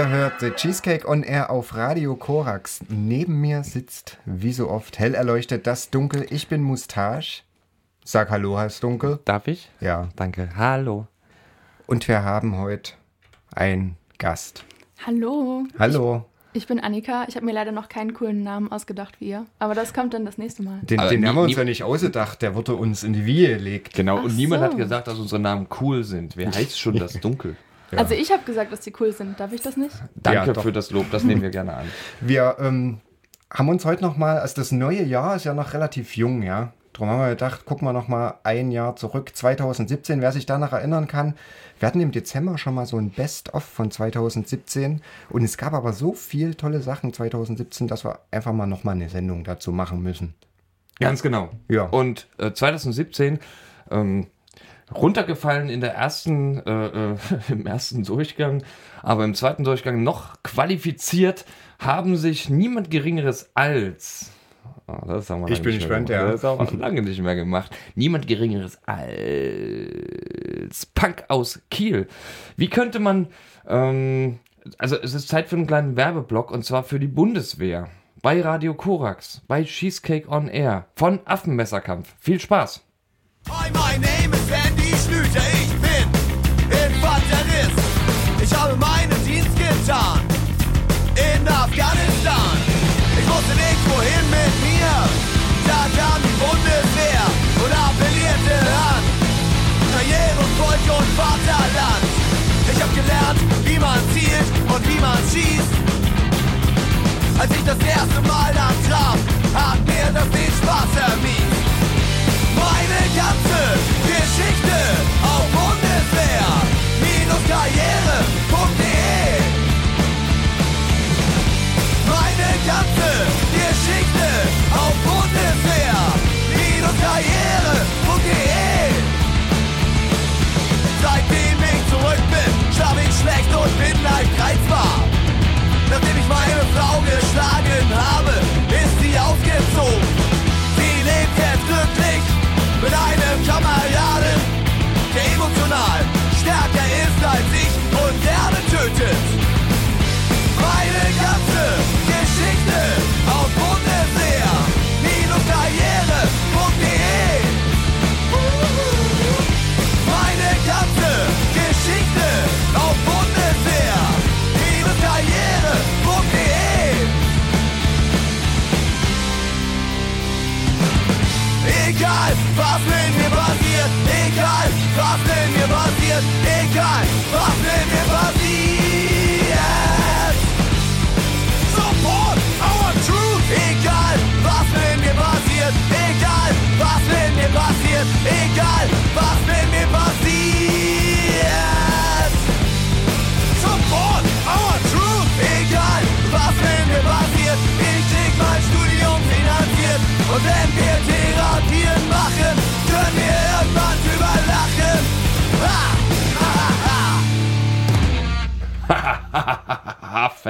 Ihr hört The Cheesecake on Air auf Radio Korax. Neben mir sitzt, wie so oft, hell erleuchtet das Dunkel. Ich bin Mustache. Sag Hallo, heißt Dunkel. Darf ich? Ja. Danke. Hallo. Und wir haben heute einen Gast. Hallo. Hallo. Ich, ich bin Annika. Ich habe mir leider noch keinen coolen Namen ausgedacht wie ihr. Aber das kommt dann das nächste Mal. Den, den nie- haben wir uns ja nicht ausgedacht. Der wurde uns in die Wiege gelegt. Genau, Ach und niemand so. hat gesagt, dass unsere Namen cool sind. Wer heißt schon das Dunkel? Also ich habe gesagt, dass die cool sind. Darf ich das nicht? Danke Ja, für das Lob, das nehmen wir gerne an. Wir ähm, haben uns heute noch mal, also das neue Jahr ist ja noch relativ jung, ja. Darum haben wir gedacht, gucken wir noch mal ein Jahr zurück, 2017, wer sich danach erinnern kann. Wir hatten im Dezember schon mal so ein Best-of von 2017 und es gab aber so viel tolle Sachen 2017, dass wir einfach mal noch mal eine Sendung dazu machen müssen. Ganz genau. Ja. Und äh, 2017 ähm, runtergefallen in der ersten, äh, äh, im ersten Durchgang, aber im zweiten Durchgang noch qualifiziert haben sich niemand Geringeres als. Ah, das haben wir Ich bin gespannt, ja. Das haben wir lange nicht mehr gemacht. Niemand Geringeres als Punk aus Kiel. Wie könnte man. Ähm, also, es ist Zeit für einen kleinen Werbeblock und zwar für die Bundeswehr. Bei Radio Korax, bei Cheesecake on Air, von Affenmesserkampf. Viel Spaß! Hi, my name is Andy Schlüter, ich bin Infanterist. Ich habe meinen Dienst getan in Afghanistan. Ich wusste nicht, wohin mit mir. Da kam die Bundeswehr und appellierte an Karriere, Volk und Vaterland. Ich hab gelernt, wie man zielt und wie man schießt. Als ich das erste Mal da traf, hat mir das den Geschichte auf Bundeswehr-karriere.de Meine ganze Geschichte auf Bundeswehr-karriere.de was mit mir passiert, egal, was mit mir passiert, egal, was mit mir passiert.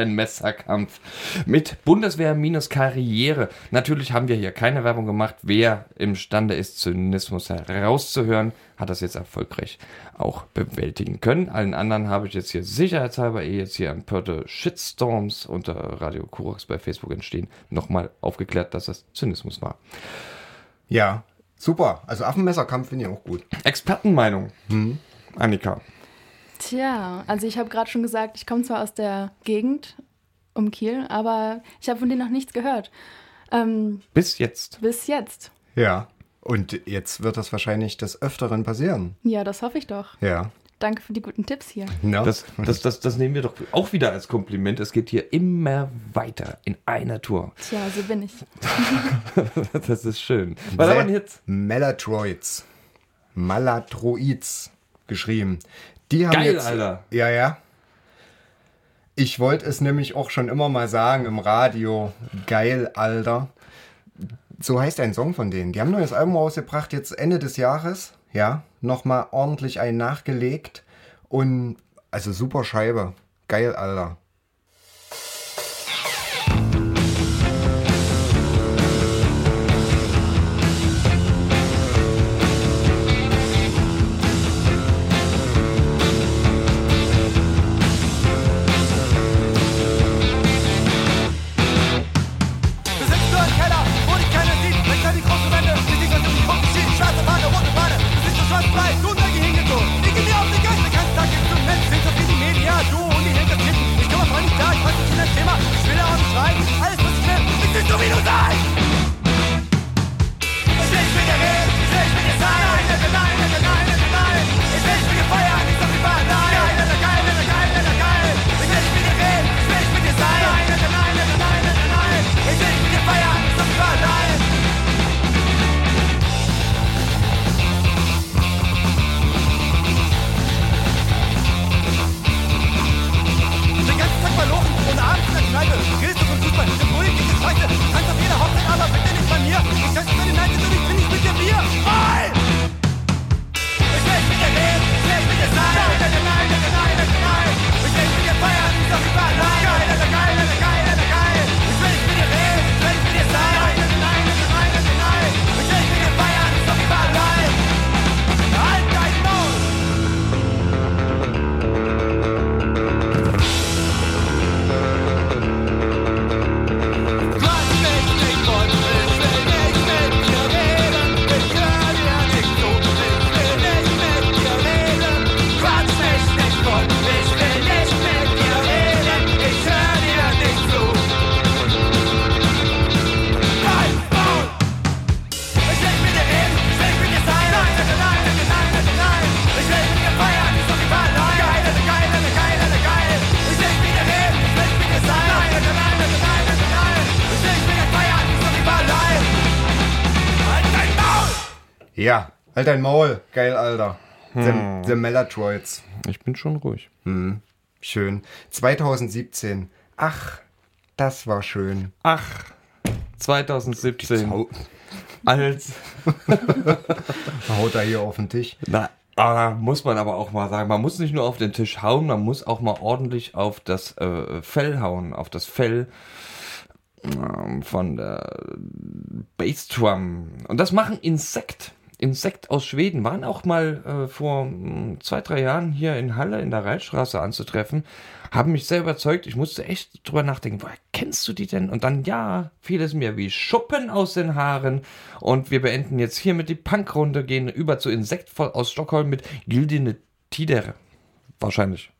Ha. Hafenmesserkampf mit Bundeswehr-Karriere. Natürlich haben wir hier keine Werbung gemacht. Wer imstande ist, Zynismus herauszuhören, hat das jetzt erfolgreich auch bewältigen können. Allen anderen habe ich jetzt hier sicherheitshalber, ehe jetzt hier empörte Shitstorms unter Radio Kurax bei Facebook entstehen, nochmal aufgeklärt, dass das Zynismus war. Ja, super. Also Affenmesserkampf finde ich auch gut. Expertenmeinung. Annika. Tja, also ich habe gerade schon gesagt, ich komme zwar aus der Gegend um Kiel, aber ich habe von denen noch nichts gehört. Ähm, Bis jetzt. bis jetzt. Ja. Und jetzt wird das wahrscheinlich des Öfteren passieren. Ja, das hoffe ich doch. Ja. Danke für die guten Tipps hier. Na? Das, das, das, das nehmen wir doch auch wieder als Kompliment. Es geht hier immer weiter in einer Tour. Tja, so bin ich. Das ist schön. Was haben wir jetzt? Malatroids. Malatroids geschrieben. Die haben Geil, jetzt, Alter. Ja, ja. Ich wollte es nämlich auch schon immer mal sagen im Radio. Geil, Alter. So heißt ein Song von denen. Die haben ein neues Album rausgebracht, jetzt Ende des Jahres. Ja, nochmal ordentlich ein nachgelegt. Und also super Scheibe. Geil, Alter. Ja, halt dein Maul. Geil, Alter. The, the Melatroids. Ich bin schon ruhig. Schön. 2017. Ach, das war schön. Ach, 2017. Hau, Als. haut er hier auf den Tisch. Na, ah, muss man aber auch mal sagen, man muss nicht nur auf den Tisch hauen, man muss auch mal ordentlich auf das äh, Fell hauen, auf das Fell ähm, von der Bassdrum. Und das machen Insekt. Insekt aus Schweden waren auch mal äh, vor mh, zwei, drei Jahren hier in Halle in der Reitstraße anzutreffen. Haben mich sehr überzeugt. Ich musste echt drüber nachdenken, woher kennst du die denn? Und dann, ja, fiel es mir wie Schuppen aus den Haaren. Und wir beenden jetzt hiermit die Punkrunde, gehen über zu Insekt aus Stockholm mit Gildine Tider. Wahrscheinlich.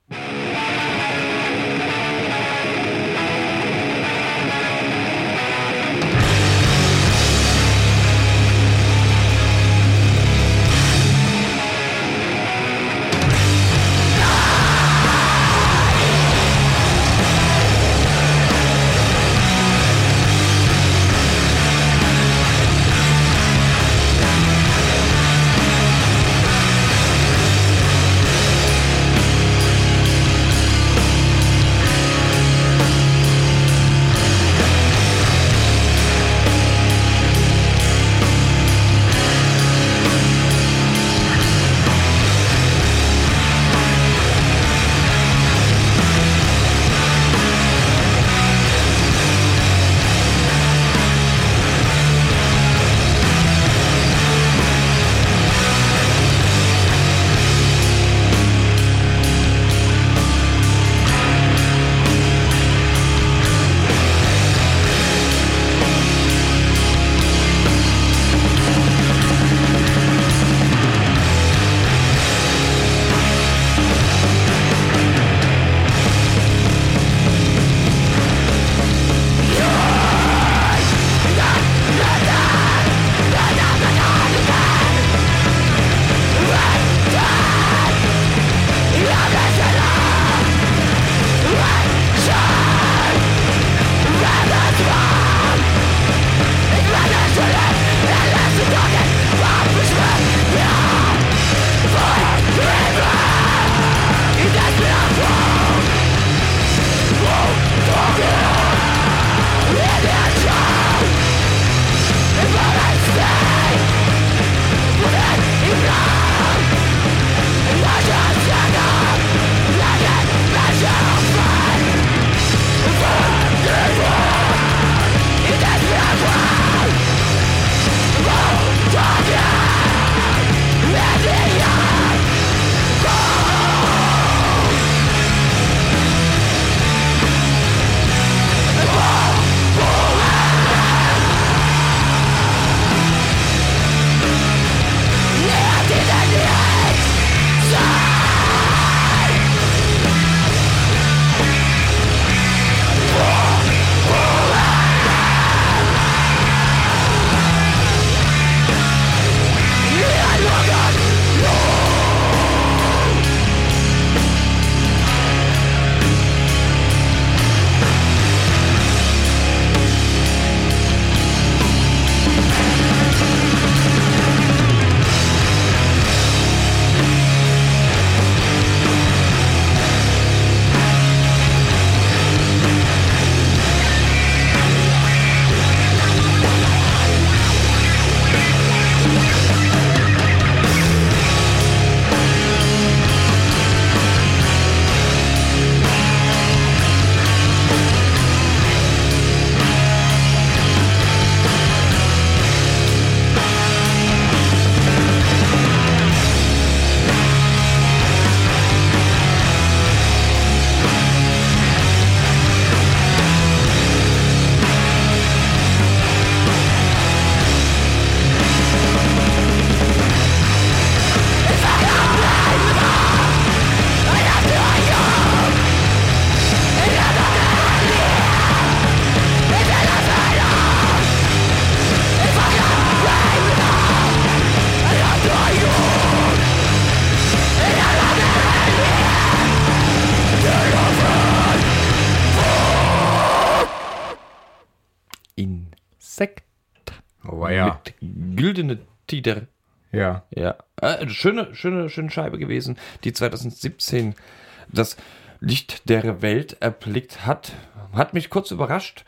Äh, schöne, schöne, schöne Scheibe gewesen, die 2017 das Licht der Welt erblickt hat. Hat mich kurz überrascht,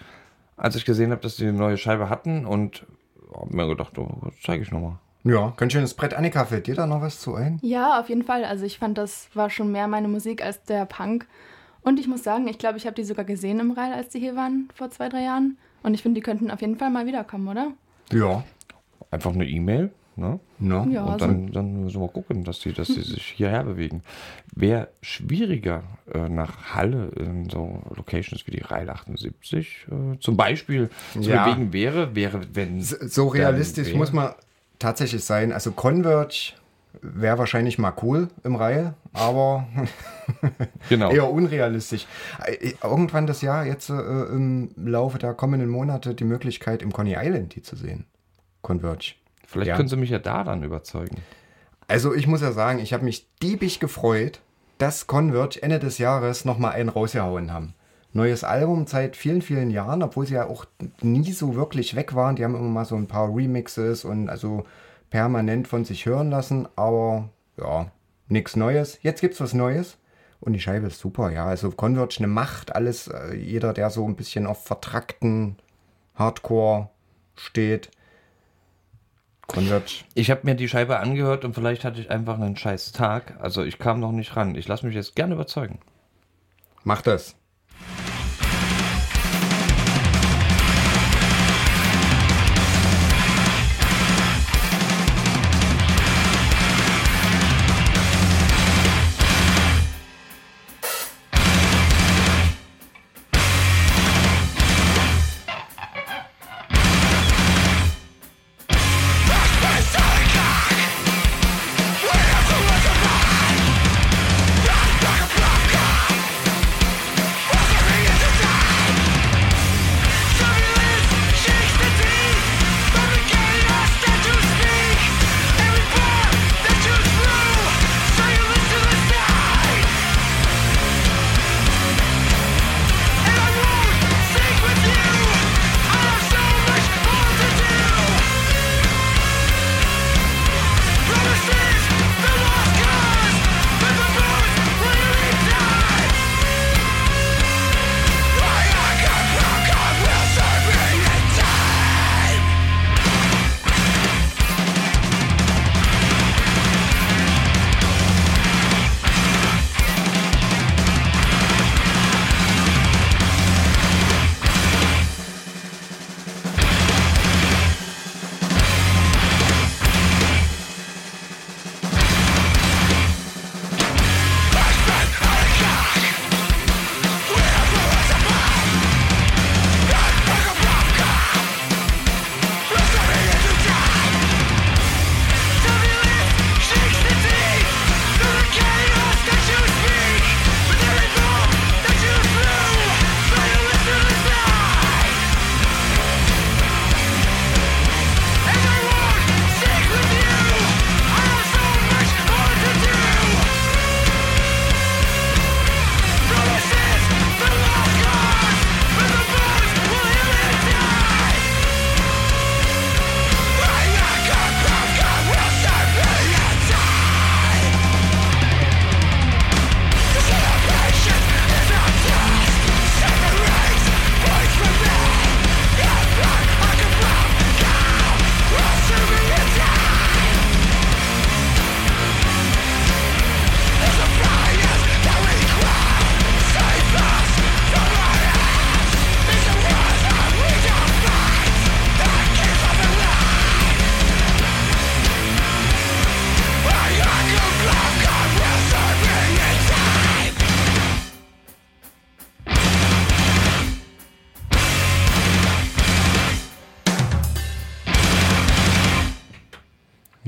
als ich gesehen habe, dass die eine neue Scheibe hatten und habe mir gedacht, oh, zeige ich nochmal. Ja, ganz schönes Brett. Annika, fällt dir da noch was zu ein? Ja, auf jeden Fall. Also ich fand, das war schon mehr meine Musik als der Punk. Und ich muss sagen, ich glaube, ich habe die sogar gesehen im Rhein, als die hier waren vor zwei, drei Jahren. Und ich finde, die könnten auf jeden Fall mal wiederkommen, oder? Ja. Einfach eine E-Mail, ne? No? Ja, Und dann, dann müssen wir gucken, dass die, dass die sich hierher bewegen. Wäre schwieriger äh, nach Halle in so Locations wie die Reil 78 äh, zum Beispiel zu Ja. bewegen wäre, wäre, wenn. So realistisch dann wär- muss man tatsächlich sein. Also Converge wäre wahrscheinlich mal cool im Reihe, aber Genau. eher unrealistisch. Äh, Irgendwann das Jahr, jetzt äh, im Laufe der kommenden Monate, die Möglichkeit, im Coney Island die zu sehen. Converge. Vielleicht Ja. können sie mich ja da dann überzeugen. Also ich muss ja sagen, ich habe mich diebig gefreut, dass Converge Ende des Jahres nochmal einen rausgehauen haben. Neues Album seit vielen, vielen Jahren, obwohl sie ja auch nie so wirklich weg waren. Die haben immer mal so ein paar Remixes und also permanent von sich hören lassen, aber ja, nichts Neues. Jetzt gibt's was Neues und die Scheibe ist super, ja. Also Converge eine Macht, alles, äh, jeder, der so ein bisschen auf vertrackten Hardcore steht. Converge Ich habe mir die Scheibe angehört und vielleicht hatte ich einfach einen scheiß Tag. Also ich kam noch nicht ran. Ich lasse mich jetzt gerne überzeugen. macht das.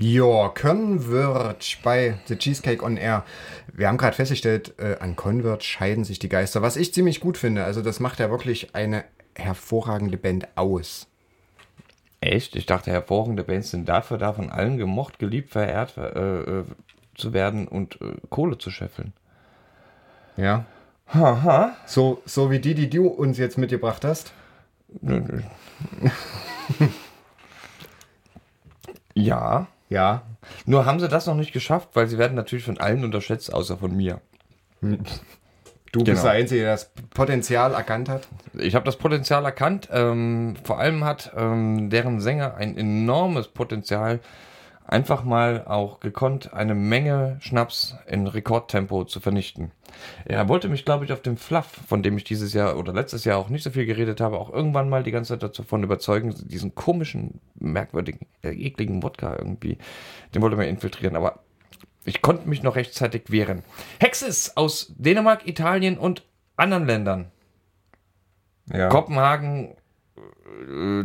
Ja, Converge bei The Cheesecake on Air. Wir haben gerade festgestellt, äh, an Converge scheiden sich die Geister, was ich ziemlich gut finde. Also das macht ja wirklich eine hervorragende Band aus. Echt? Ich dachte, hervorragende Bands sind dafür da, von allen gemocht, geliebt, verehrt äh, äh, zu werden und äh, Kohle zu scheffeln. Ja. Haha. So, so wie die, die du uns jetzt mitgebracht hast. Ja. Ja. Nur haben sie das noch nicht geschafft, weil sie werden natürlich von allen unterschätzt, außer von mir. Du bist Genau. der Einzige, der das Potenzial erkannt hat. Ich habe das Potenzial erkannt. Ähm, vor allem hat ähm, deren Sänger ein enormes Potenzial, einfach mal auch gekonnt, eine Menge Schnaps in Rekordtempo zu vernichten. Er wollte mich, glaube ich, auf dem Fluff, von dem ich dieses Jahr oder letztes Jahr auch nicht so viel geredet habe, auch irgendwann mal die ganze Zeit davon überzeugen, diesen komischen, merkwürdigen, äh, ekligen Wodka irgendwie, den wollte man infiltrieren. Aber ich konnte mich noch rechtzeitig wehren. Hexes aus Dänemark, Italien und anderen Ländern. Ja. Kopenhagen,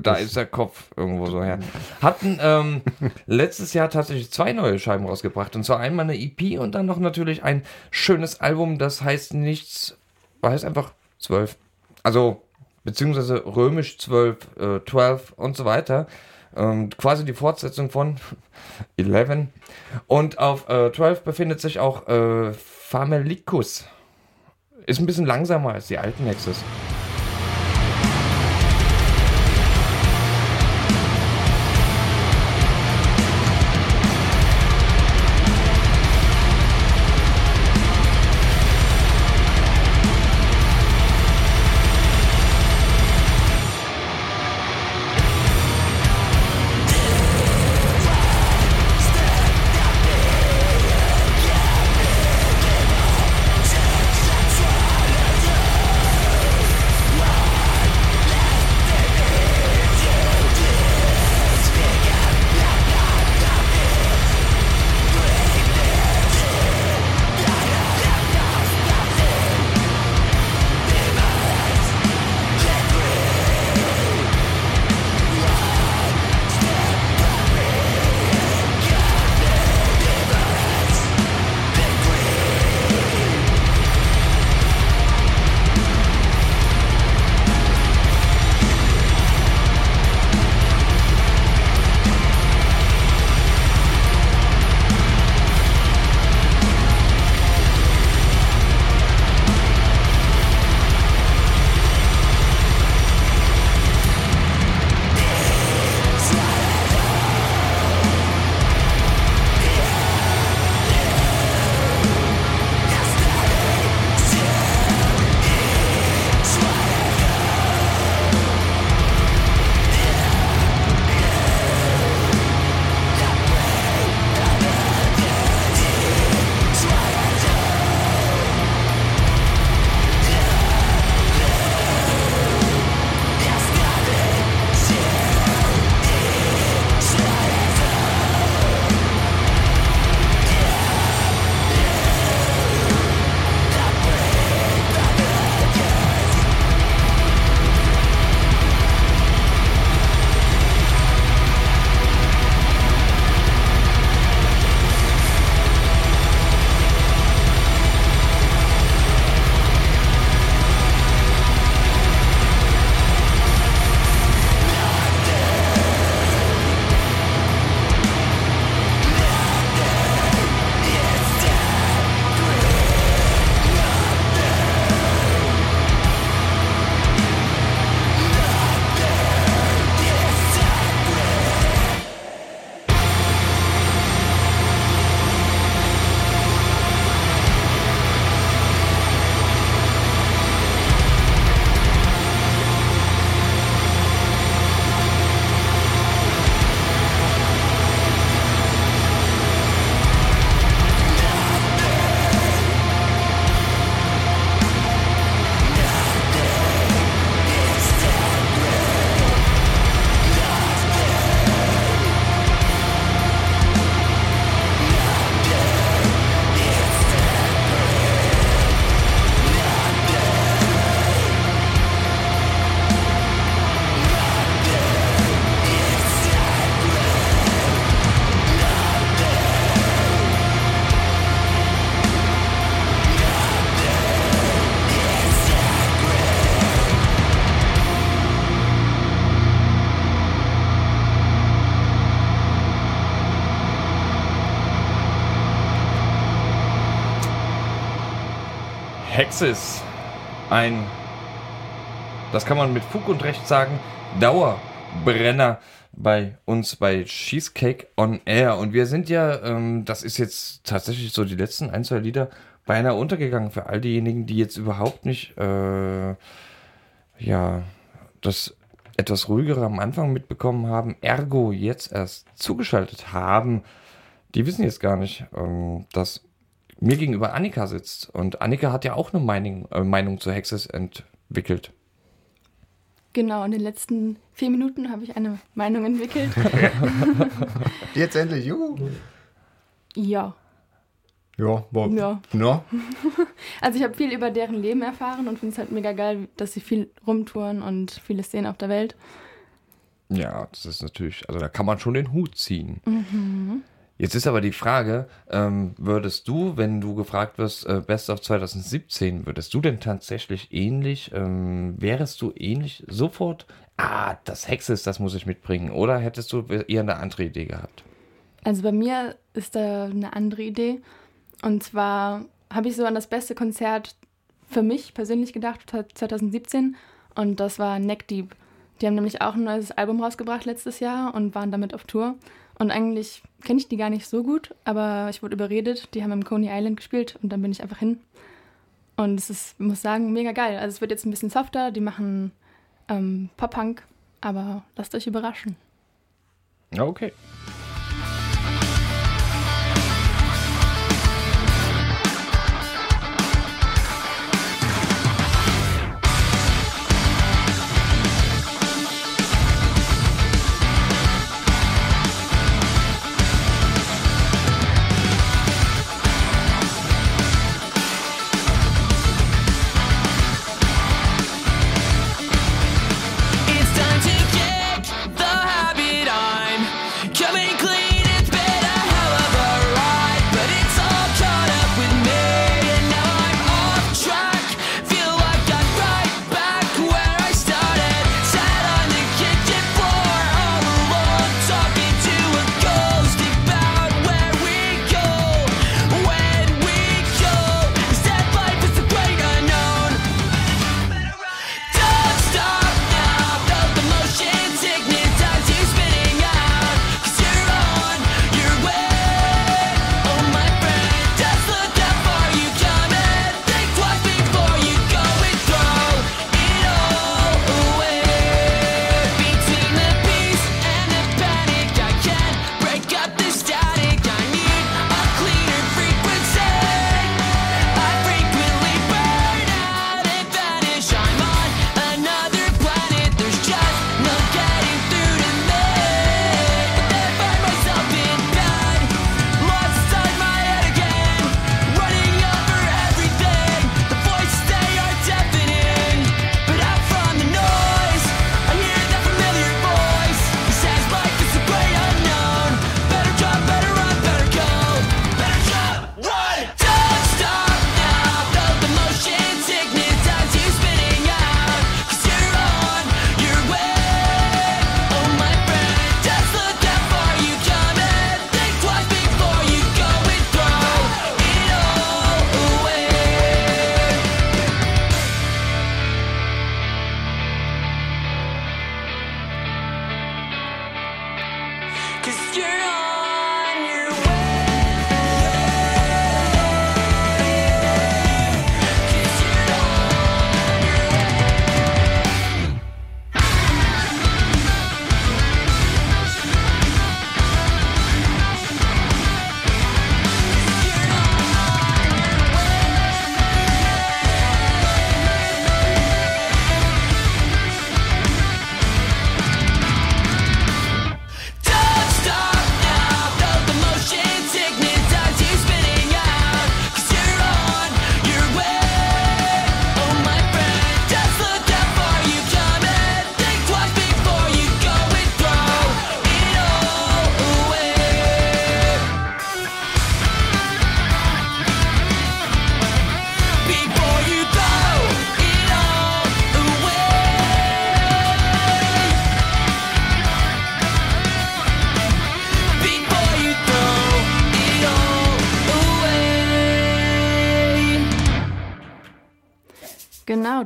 da ist der Kopf irgendwo so her. Hatten ähm, letztes Jahr tatsächlich zwei neue Scheiben rausgebracht. Und zwar einmal eine EP und dann noch natürlich ein schönes Album, das heißt nichts, heißt einfach 12. Also, beziehungsweise römisch 12, äh, 12 und so weiter. Ähm, quasi die Fortsetzung von 11. Und auf äh, 12 befindet sich auch äh, Famelicus. Ist ein bisschen langsamer als die alten Hexes. Hexis. Ein, das kann man mit Fug und Recht sagen, Dauer Brenner bei uns bei Cheesecake on Air. Und wir sind ja, ähm, das ist jetzt tatsächlich so die letzten ein, zwei Lieder beinahe untergegangen für all diejenigen, die jetzt überhaupt nicht, äh, ja, das etwas ruhigere am Anfang mitbekommen haben, ergo jetzt erst zugeschaltet haben. Die wissen jetzt gar nicht, ähm, dass mir gegenüber Annika sitzt. Und Annika hat ja auch eine Meinung, äh, Meinung zu Hexes entwickelt. Genau, in den letzten vier Minuten habe ich eine Meinung entwickelt. Jetzt endlich, juhu. ja. Ja, Bob. Ja. No? Also ich habe viel über deren Leben erfahren und finde es halt mega geil, dass sie viel rumtouren und vieles sehen auf der Welt. Ja, das ist natürlich, also da kann man schon den Hut ziehen. Jetzt ist aber die Frage, ähm, würdest du, wenn du gefragt wirst, äh, Best of 2017, würdest du denn tatsächlich ähnlich, ähm, wärest du ähnlich sofort, ah, das Hex ist, das muss ich mitbringen, oder hättest du eher eine andere Idee gehabt? Also bei mir ist da eine andere Idee. Und zwar habe ich so an das beste Konzert für mich persönlich gedacht, 2017. Und das war Neck Deep. Die haben nämlich auch ein neues Album rausgebracht letztes Jahr und waren damit auf Tour. Und eigentlich kenne ich die gar nicht so gut, aber ich wurde überredet. Die haben im Coney Island gespielt und dann bin ich einfach hin. Und es ist, muss sagen, mega geil. Also es wird jetzt ein bisschen softer, die machen ähm, Pop-Punk, aber lasst euch überraschen. Okay.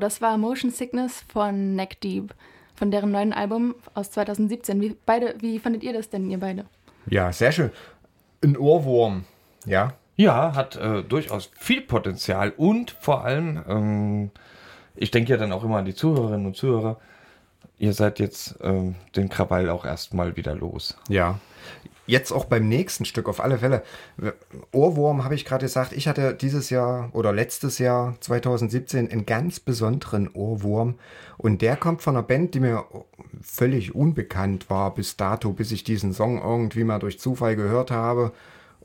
Das war Motion Sickness von Neck Deep. von deren neuen Album aus 2017. Wie, beide, wie fandet ihr das denn, ihr beide? Ja, sehr schön. Ein Ohrwurm. Ja. Ja, hat äh, durchaus viel Potenzial und vor allem, ähm, ich denke ja dann auch immer an die Zuhörerinnen und Zuhörer, ihr seid jetzt ähm, den Krawall auch erstmal wieder los. Ja. Jetzt auch beim nächsten Stück auf alle Fälle. Ohrwurm habe ich gerade gesagt. Ich hatte dieses Jahr oder letztes Jahr 2017 einen ganz besonderen Ohrwurm. Und der kommt von einer Band, die mir völlig unbekannt war bis dato, bis ich diesen Song irgendwie mal durch Zufall gehört habe.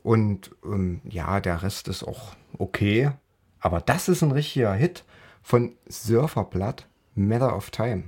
Und ähm, ja, der Rest ist auch okay. Aber das ist ein richtiger Hit von Surferblatt, Matter of Time.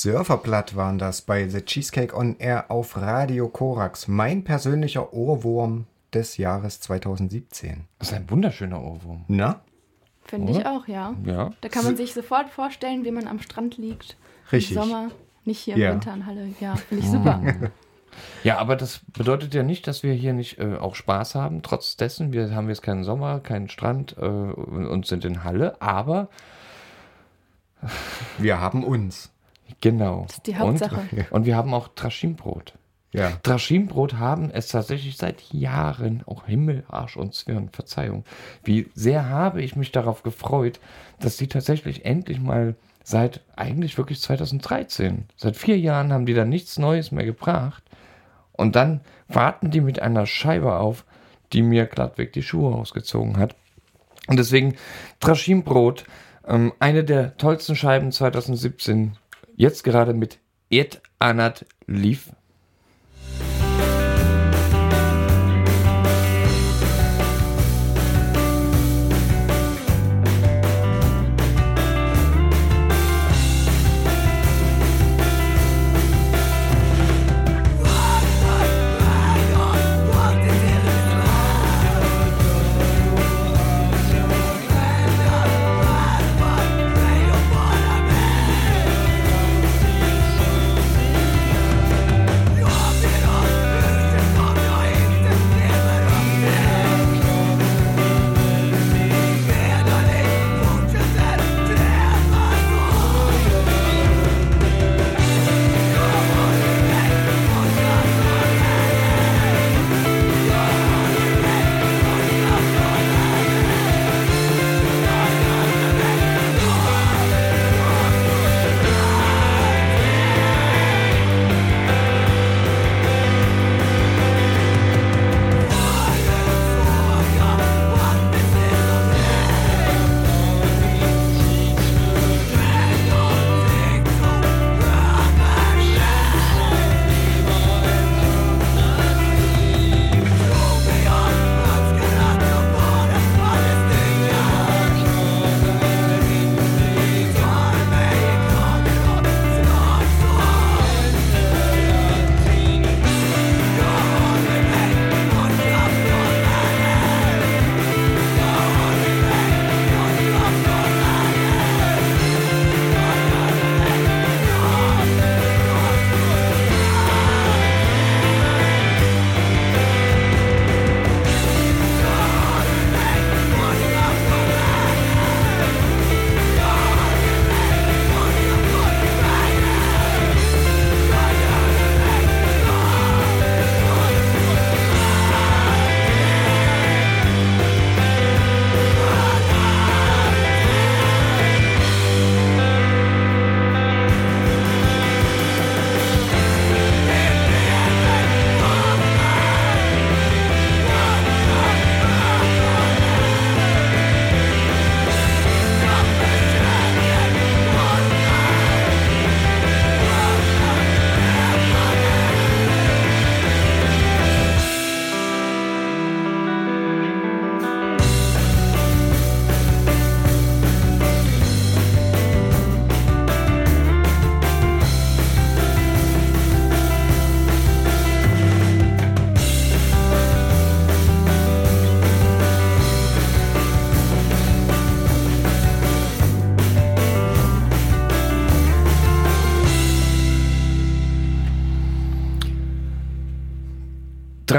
Surferblatt waren das bei The Cheesecake on Air auf Radio Korax. Mein persönlicher Ohrwurm des Jahres 2017. Das ist ein wunderschöner Ohrwurm. Na? Finde ich auch, ja. Ja. Da kann man sich sofort vorstellen, wie man am Strand liegt. Richtig. Im Sommer, nicht hier im Ja. Winter in Halle. Ja, finde ich super. Ja, aber das bedeutet ja nicht, dass wir hier nicht äh, auch Spaß haben. Trotz dessen, wir haben jetzt keinen Sommer, keinen Strand äh, und sind in Halle, aber Wir haben uns. Genau. Das ist die Hauptsache. Und, und wir haben auch Traschimbrot. Ja. Traschimbrot haben es tatsächlich seit Jahren, auch Himmel, Arsch und Zwirn, Verzeihung. Wie sehr habe ich mich darauf gefreut, dass die tatsächlich endlich mal seit eigentlich wirklich 2013, seit vier Jahren haben die da nichts Neues mehr gebracht. Und dann warten die mit einer Scheibe auf, die mir glattweg die Schuhe ausgezogen hat. Und deswegen Traschimbrot, ähm, eine der tollsten Scheiben 2017, jetzt gerade mit Et Anat Lief.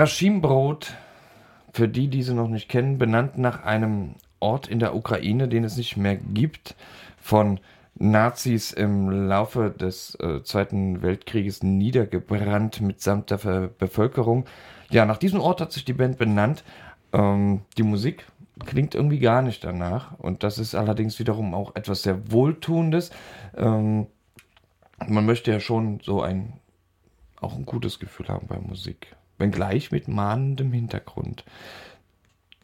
Drashimbrot, für die, die sie noch nicht kennen, benannt nach einem Ort in der Ukraine, den es nicht mehr gibt, von Nazis im Laufe des äh, Zweiten Weltkrieges niedergebrannt mitsamt der Ver Bevölkerung. Ja, nach diesem Ort hat sich die Band benannt. Ähm, die Musik klingt irgendwie gar nicht danach und das ist allerdings wiederum auch etwas sehr Wohltuendes. Ähm, man möchte ja schon so ein auch ein gutes Gefühl haben bei Musik. Wenngleich mit mahnendem Hintergrund.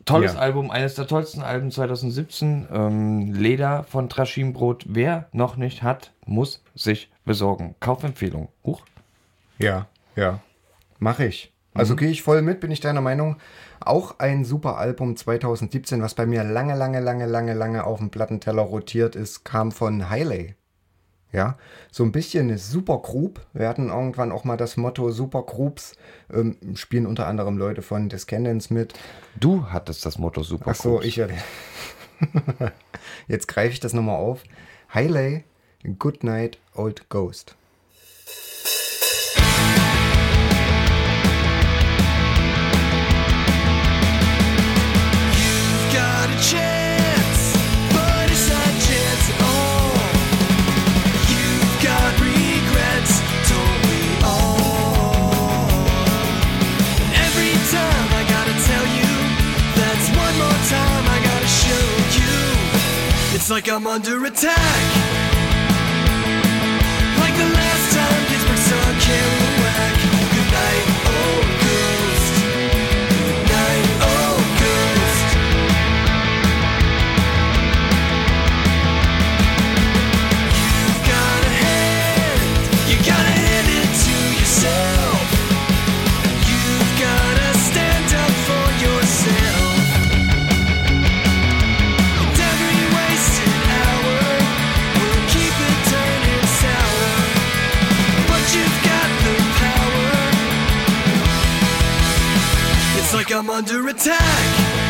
Tolles Ja. Album, eines der tollsten Alben 2017. Ähm, Leder von Traschimbrot. Wer noch nicht hat, muss sich besorgen. Kaufempfehlung. Huch. Ja, ja. Mache ich. Also gehe ich voll mit, bin ich deiner Meinung. Auch ein super Album 2017, was bei mir lange, lange, lange, lange, lange auf dem Plattenteller rotiert ist, kam von Hailey. Ja, so ein bisschen eine Super Group. Wir hatten irgendwann auch mal das Motto Super Groups. Ähm, spielen unter anderem Leute von Descendants mit. Du hattest das Motto super. Ach so, ich. Jetzt greife ich das nochmal auf. Hailey, Good Night, Old Ghost. You've got a chance, It's like I'm under attack. I'm under attack.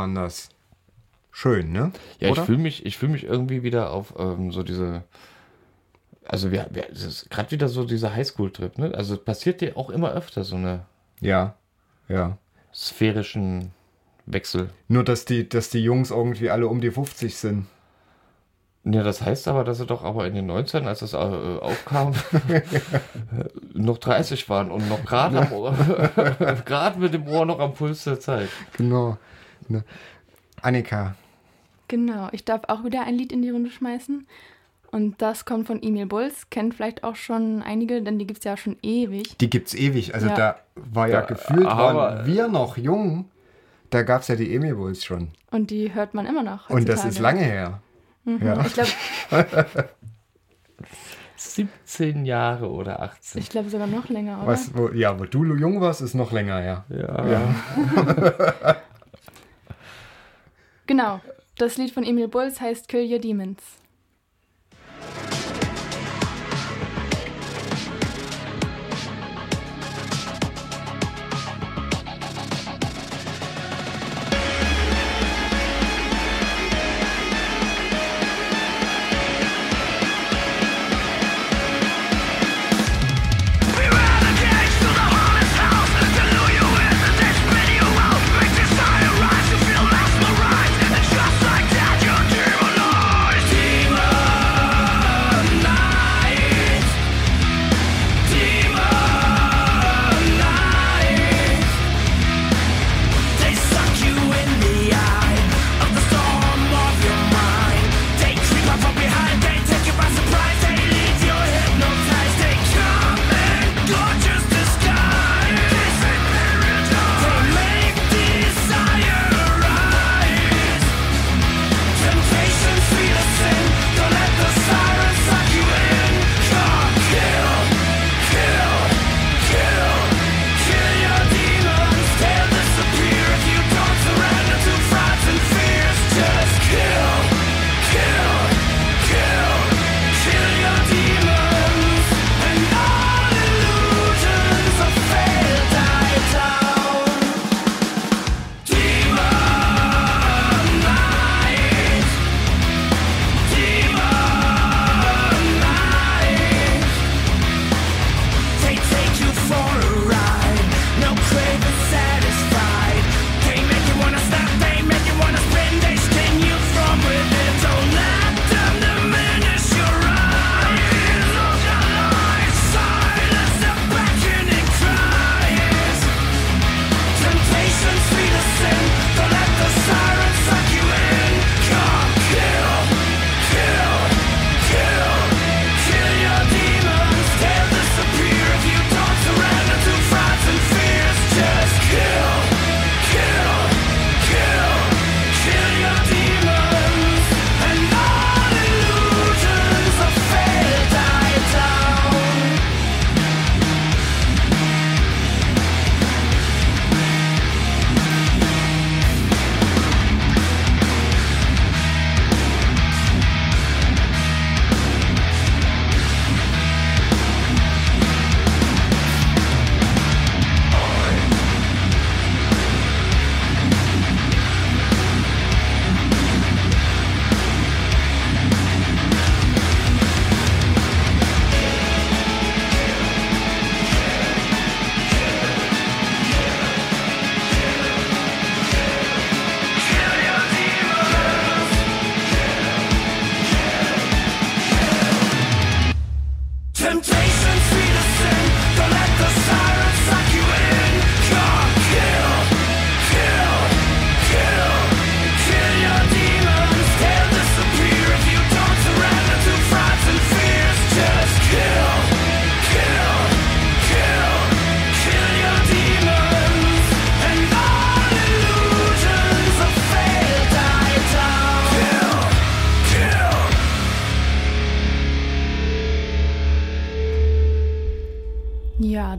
Waren das. Schön, ne? Ja, Oder? ich fühle mich, ich fühle mich irgendwie wieder auf ähm, so diese. Also wir, wir es ist gerade wieder so dieser Highschool-Trip, ne? Also passiert dir auch immer öfter so eine Ja, ja. sphärischen Wechsel. Nur, dass die, dass die Jungs irgendwie alle um die 50 sind. Ja, das heißt aber, dass sie doch aber in den 19, als das äh, aufkam, noch 30 waren und noch gerade mit dem Ohr noch am Puls der Zeit. Genau. Ne? Annika, Genau, ich darf auch wieder ein Lied in die Runde schmeißen. Und das kommt von Emil Bulls. Kennt vielleicht auch schon einige, denn die gibt es ja schon ewig. die gibt's ewig. Also Ja. da war ja Da- gefühlt, waren wir noch jung. Da gab's ja die Emil Bulls schon. Und die hört man immer noch. Und das heutzutage. ist lange her. Ja. Ich glaube 17 Jahre oder 18. ich glaub sogar noch länger, oder? Was, wo, ja, wo du jung warst, ist noch länger her. Ja. Genau. Das Lied von Emil Bulls heißt Kill Your Demons.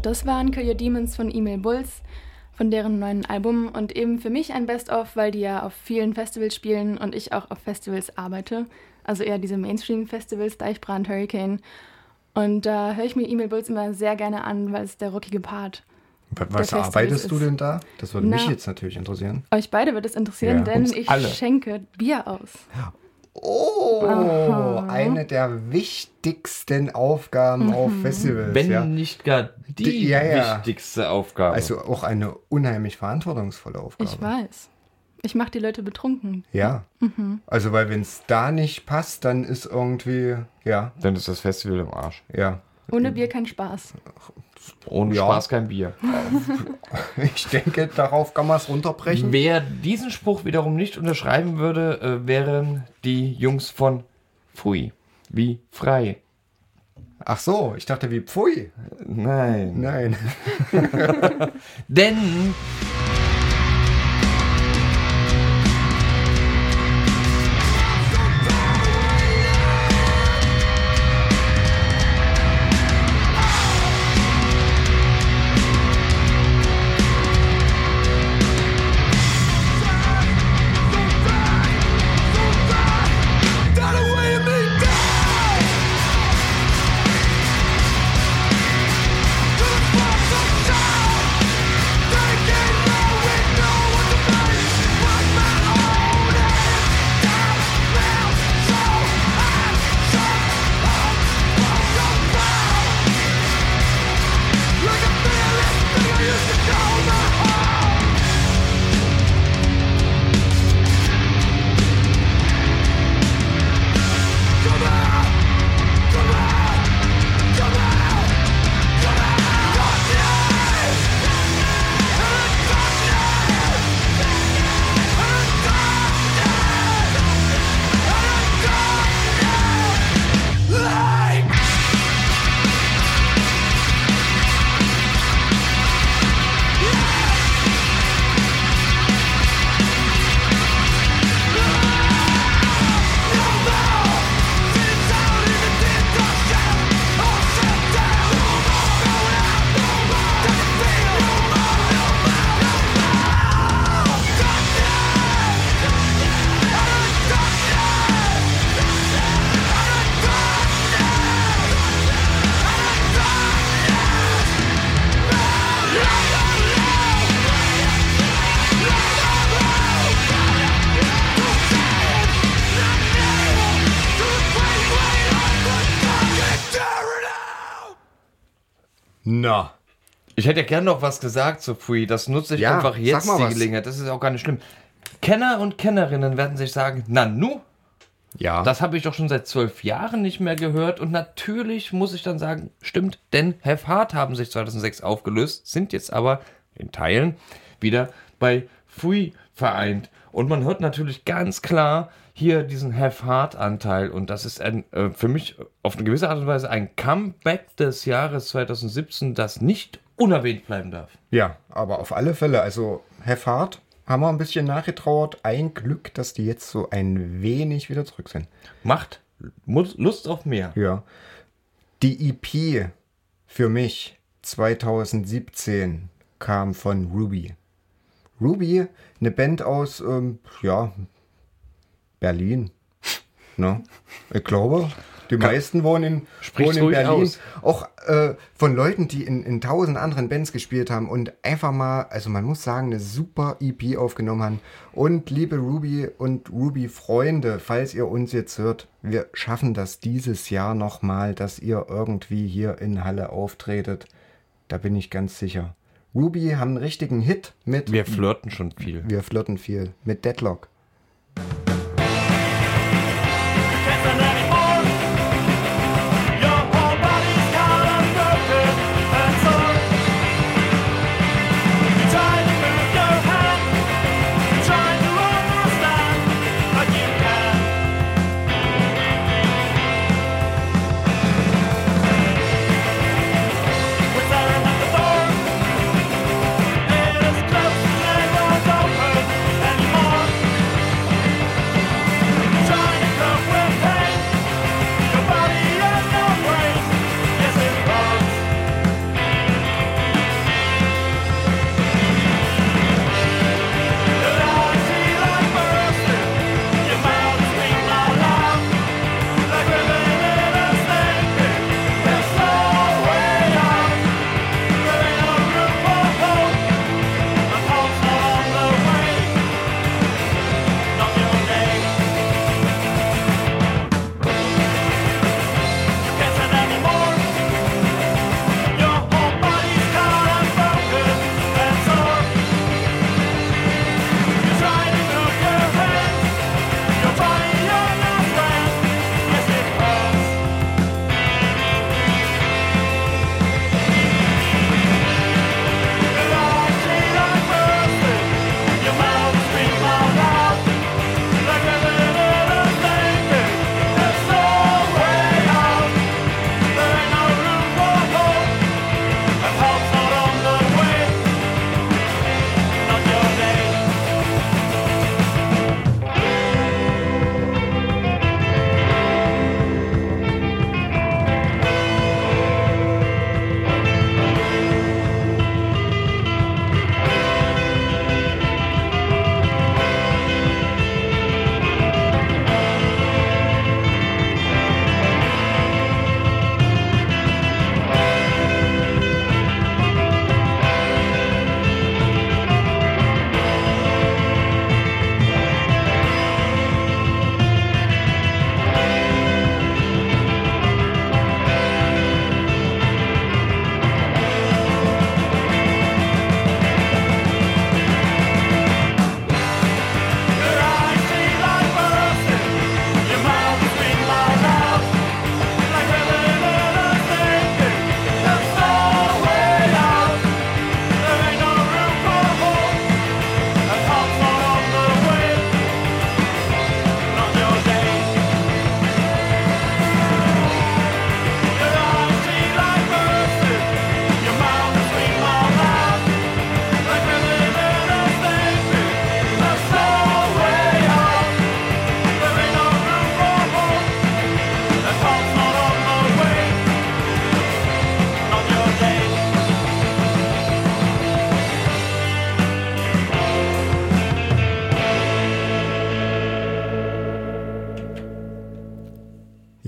Das waren Kill Your Demons von Email Bulls, von deren neuen Album und eben für mich ein Best-of, weil die ja auf vielen Festivals spielen und ich auch auf Festivals arbeite. Also eher diese Mainstream-Festivals, Deichbrand, Hurricane. Und da höre ich mir Email Bulls immer sehr gerne an, weil es der rockige Part. Was arbeitest du denn da? Das würde mich Na. jetzt natürlich interessieren. Euch beide wird es interessieren, Ja, denn uns ich alle. schenke Bier aus. Oh, eine der wichtigsten Aufgaben auf Festivals. Wenn ja. nicht gar die Die- ja, ja. wichtigste Aufgabe. Also auch eine unheimlich verantwortungsvolle Aufgabe. Ich weiß. Ich mache die Leute betrunken. Ja. Also, weil wenn es da nicht passt, dann ist irgendwie, ja, Dann ist das Festival im Arsch. ja. Ohne Bier kein Spaß. Ohne Ja. Spaß kein Bier. Ich denke, darauf kann man es runterbrechen. Wer diesen Spruch wiederum nicht unterschreiben würde, äh, wären die Jungs von Fui. Wie frei. Ach so, ich dachte wie Pfui. Nein. Nein. Denn ich hätte ja gern noch was gesagt zu Fui. Das nutze ich Ja, einfach jetzt die was. Gelegenheit. Das ist auch gar nicht schlimm. Kenner und Kennerinnen werden sich sagen, na nu, Ja. das habe ich doch schon seit zwölf Jahren nicht mehr gehört. Und natürlich muss ich dann sagen, stimmt, denn Have Heart haben sich 2006 aufgelöst, sind jetzt aber in Teilen wieder bei Fui vereint. Und man hört natürlich ganz klar hier diesen Have Heart Anteil. Und das ist ein, äh, für mich auf eine gewisse Art und Weise ein Comeback des Jahres 2017, das nicht unerwähnt bleiben darf. ja, aber auf alle Fälle, also Have Heart haben wir ein bisschen nachgetrauert. Ein Glück, dass die jetzt so ein wenig wieder zurück sind. Macht Lust auf mehr. Ja. Die EP für mich 2017 kam von Ruby. Ruby, eine Band aus, ähm, ja, Berlin. Ne? Ich glaube, die meisten wohnen in, wohnen in Berlin. aus. Auch äh, von Leuten, die in, in tausend anderen Bands gespielt haben und einfach mal, also man muss sagen, eine super EP aufgenommen haben. Und liebe Ruby und Ruby-Freunde, falls ihr uns jetzt hört, wir schaffen das dieses Jahr nochmal, dass ihr irgendwie hier in Halle auftretet. Da bin ich ganz sicher. Ruby haben einen richtigen Hit mit Wir flirten schon viel. wir flirten viel mit Deadlock.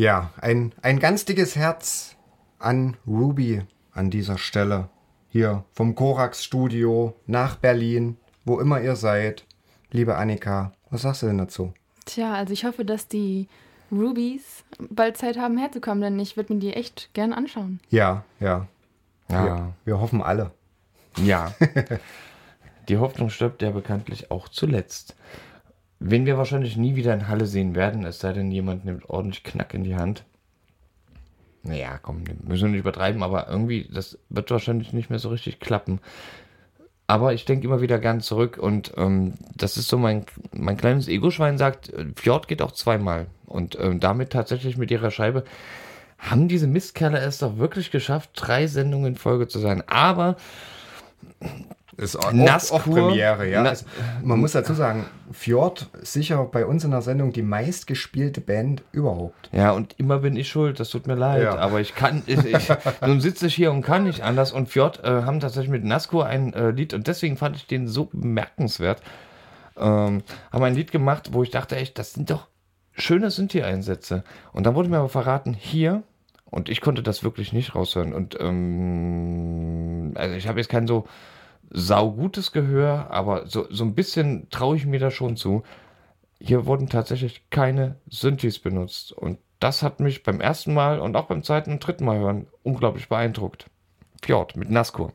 Ja, ein, ein ganz dickes Herz an Ruby an dieser Stelle. Hier vom Korax Studio nach Berlin, wo immer ihr seid. Liebe Annika, was sagst du denn dazu? Tja, also ich hoffe, dass die Rubies bald Zeit haben herzukommen, denn ich würde mir die echt gern anschauen. Ja, ja. Ja. Wir, wir hoffen alle. Ja. Die Hoffnung stirbt ja bekanntlich auch zuletzt. Wen wir wahrscheinlich nie wieder in Halle sehen werden, es sei denn, jemand nimmt ordentlich Knack in die Hand. Naja, komm, müssen wir nicht übertreiben, aber irgendwie, das wird wahrscheinlich nicht mehr so richtig klappen. Aber ich denke immer wieder gern zurück und ähm, das ist so mein, mein kleines Ego-Schwein sagt, Fjord geht auch zweimal. Und ähm, damit tatsächlich mit ihrer Scheibe haben diese Mistkerle es doch wirklich geschafft, drei Sendungen in Folge zu sein. Aber Ist auch, auch Premiere, ja. Also, man muss dazu sagen, Fjord ist sicher bei uns in der Sendung die meistgespielte Band überhaupt. Ja, und immer bin ich schuld, das tut mir leid. Ja. Aber ich kann, ich, ich, nun sitze ich hier und kann nicht anders. Und Fjord äh, haben tatsächlich mit Nasco ein äh, Lied und deswegen fand ich den so bemerkenswert. Ähm, haben ein Lied gemacht, wo ich dachte, echt, das sind doch schöne Synthi-Einsätze. Und dann wurde mir aber verraten, hier, und ich konnte das wirklich nicht raushören. Und ähm, also ich habe jetzt kein so saugutes Gehör, aber so, so ein bisschen traue ich mir da schon zu hier wurden tatsächlich keine Synthes benutzt. Und das hat mich beim ersten Mal und auch beim zweiten und dritten Mal hören unglaublich beeindruckt. Fjord mit Nasco.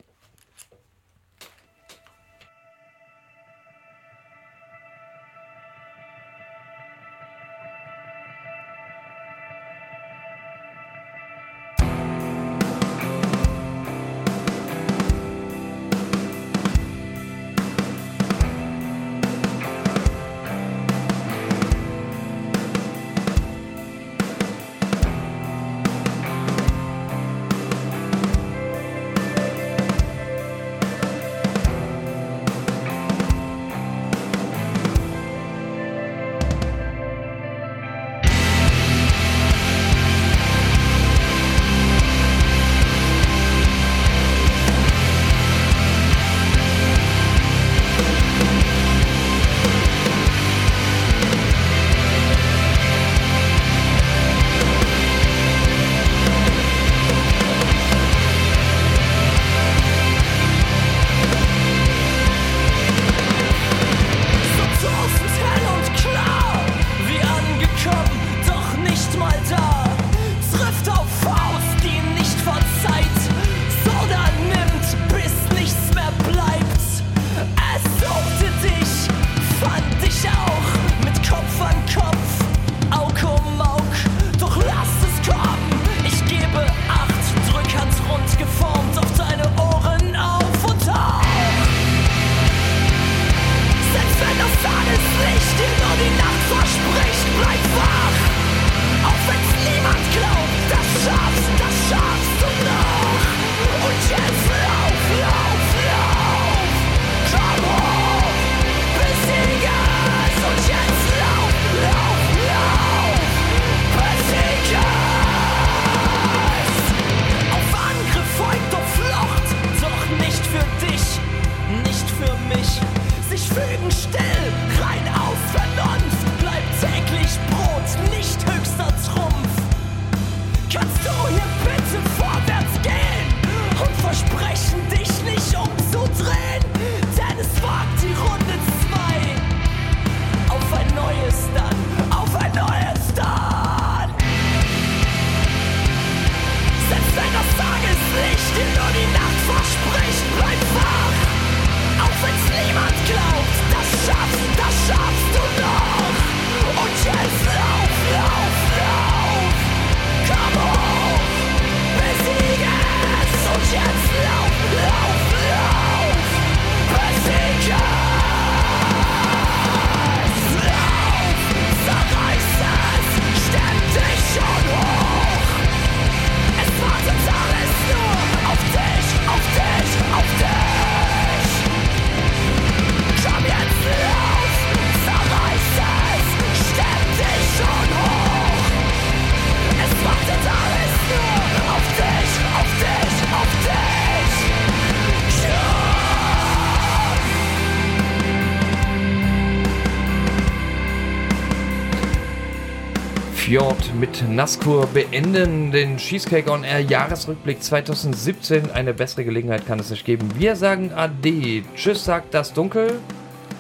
Mit Naskur beenden den Cheesecake on Air Jahresrückblick 2017. Eine bessere Gelegenheit kann es nicht geben. Wir sagen Ade. Tschüss, sagt das Dunkel.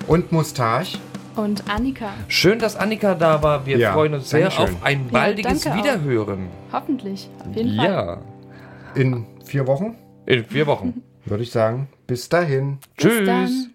Und Mustache. Und Annika, Schön, dass Annika da war. Wir Ja, freuen uns sehr Dankeschön. auf ein baldiges auch. Wiederhören. hoffentlich. Auf jeden Fall. Ja, In vier Wochen in vier Wochen. würde ich sagen. Bis dahin. Bis Tschüss. dann.